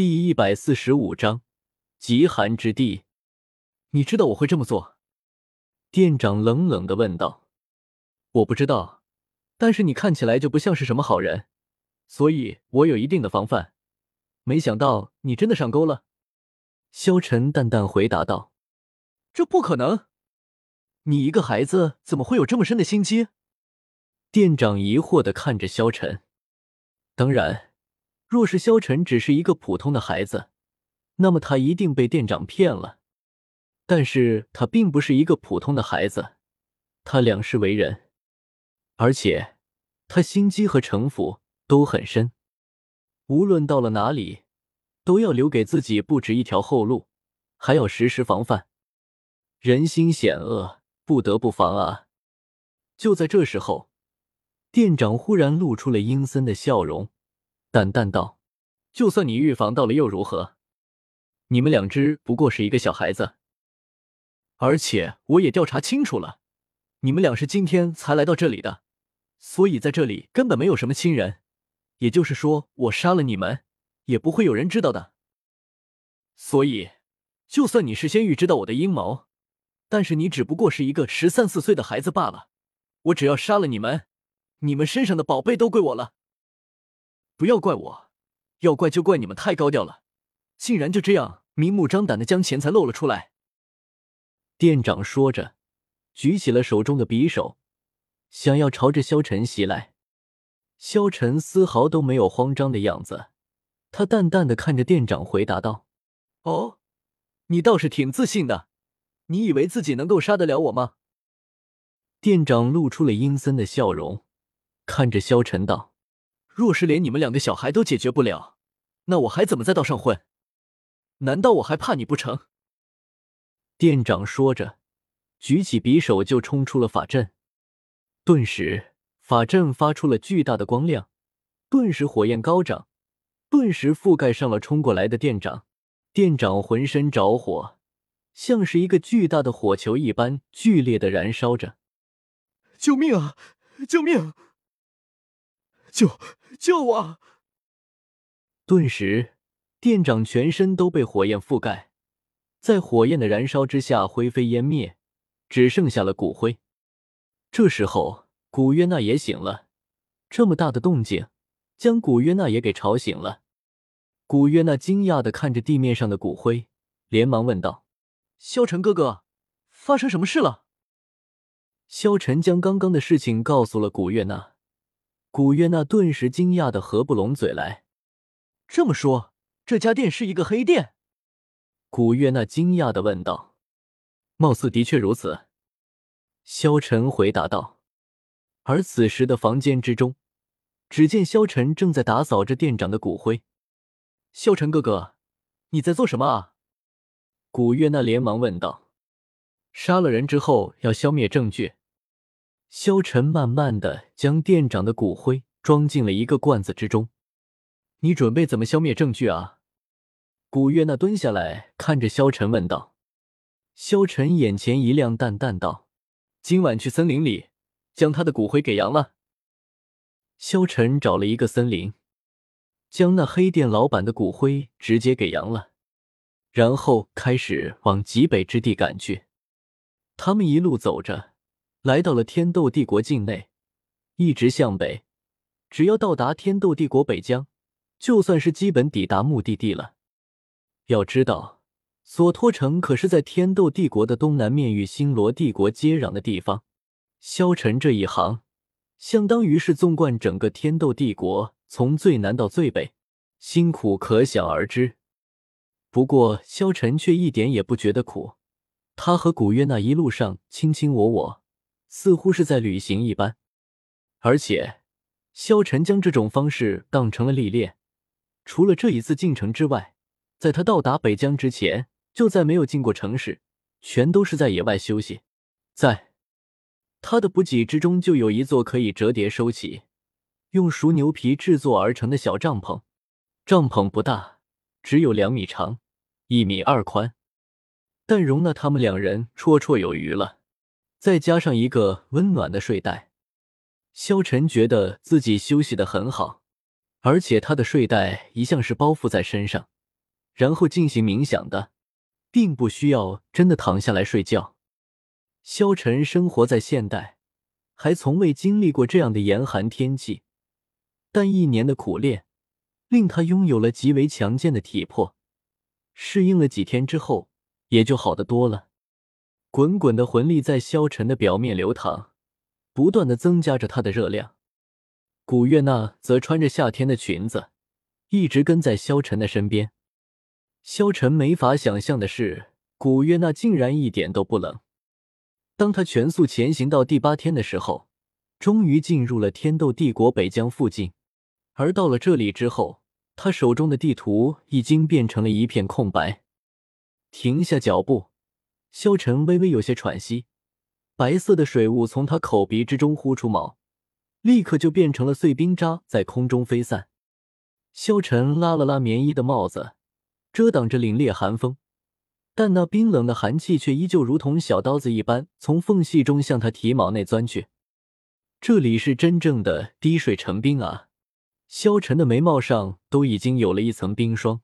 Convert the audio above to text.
第一百四十五章极寒之地。你知道我会这么做？店长冷冷的问道。我不知道，但是你看起来就不像是什么好人，所以我有一定的防范。没想到你真的上钩了。萧晨淡淡回答道：“这不可能，你一个孩子怎么会有这么深的心机？”店长疑惑的看着萧晨。当然。若是萧晨只是一个普通的孩子，那么他一定被店长骗了。但是他并不是一个普通的孩子，他两世为人，而且他心机和城府都很深。无论到了哪里，都要留给自己不止一条后路，还要时时防范。人心险恶，不得不防啊！就在这时候，店长忽然露出了阴森的笑容。淡淡道：“就算你预防到了又如何？你们两只不过是一个小孩子，而且我也调查清楚了，你们俩是今天才来到这里的，所以在这里根本没有什么亲人。也就是说，我杀了你们，也不会有人知道的。所以，就算你事先预知到我的阴谋，但是你只不过是一个十三四岁的孩子罢了。我只要杀了你们，你们身上的宝贝都归我了。”不要怪我，要怪就怪你们太高调了，竟然就这样明目张胆的将钱财露了出来。店长说着，举起了手中的匕首，想要朝着萧晨袭来。萧晨丝毫都没有慌张的样子，他淡淡的看着店长，回答道：“哦，你倒是挺自信的，你以为自己能够杀得了我吗？”店长露出了阴森的笑容，看着萧晨道。若是连你们两个小孩都解决不了，那我还怎么在道上混？难道我还怕你不成？店长说着，举起匕首就冲出了法阵。顿时，法阵发出了巨大的光亮，顿时火焰高涨，顿时覆盖上了冲过来的店长。店长浑身着火，像是一个巨大的火球一般剧烈的燃烧着。救命啊！救命！救！救我！顿时，店长全身都被火焰覆盖，在火焰的燃烧之下灰飞烟灭，只剩下了骨灰。这时候，古约娜也醒了，这么大的动静，将古约娜也给吵醒了。古约娜惊讶的看着地面上的骨灰，连忙问道：“萧晨哥哥，发生什么事了？”萧晨将刚刚的事情告诉了古月娜。古月娜顿时惊讶的合不拢嘴来。这么说，这家店是一个黑店？古月娜惊讶的问道。貌似的确如此，萧晨回答道。而此时的房间之中，只见萧晨正在打扫着店长的骨灰。萧晨哥哥，你在做什么啊？古月娜连忙问道。杀了人之后要消灭证据。萧晨慢慢的将店长的骨灰装进了一个罐子之中。你准备怎么消灭证据啊？古月娜蹲下来看着萧晨问道。萧晨眼前一亮，淡淡道：“今晚去森林里将他的骨灰给扬了。”萧晨找了一个森林，将那黑店老板的骨灰直接给扬了，然后开始往极北之地赶去。他们一路走着。来到了天斗帝国境内，一直向北，只要到达天斗帝国北疆，就算是基本抵达目的地了。要知道，索托城可是在天斗帝国的东南面，与星罗帝国接壤的地方。萧晨这一行，相当于是纵贯整个天斗帝国，从最南到最北，辛苦可想而知。不过，萧晨却一点也不觉得苦，他和古月那一路上卿卿我我。似乎是在旅行一般，而且萧晨将这种方式当成了历练。除了这一次进城之外，在他到达北疆之前，就再没有进过城市，全都是在野外休息。在他的补给之中，就有一座可以折叠收起、用熟牛皮制作而成的小帐篷。帐篷不大，只有两米长，一米二宽，但容纳他们两人绰绰有余了。再加上一个温暖的睡袋，萧晨觉得自己休息的很好，而且他的睡袋一向是包覆在身上，然后进行冥想的，并不需要真的躺下来睡觉。萧晨生活在现代，还从未经历过这样的严寒天气，但一年的苦练令他拥有了极为强健的体魄。适应了几天之后，也就好得多了。滚滚的魂力在萧晨的表面流淌，不断的增加着他的热量。古月娜则穿着夏天的裙子，一直跟在萧晨的身边。萧晨没法想象的是，古月娜竟然一点都不冷。当他全速前行到第八天的时候，终于进入了天斗帝国北疆附近。而到了这里之后，他手中的地图已经变成了一片空白。停下脚步，萧晨微微有些喘息，白色的水雾从他口鼻之中呼出冒，立刻就变成了碎冰渣，在空中飞散。萧晨拉了拉棉衣的帽子，遮挡着凛冽寒风。但那冰冷的寒气却依旧如同小刀子一般，从缝隙中向他体毛内钻去。这里是真正的滴水成冰啊！萧晨的眉毛上都已经有了一层冰霜。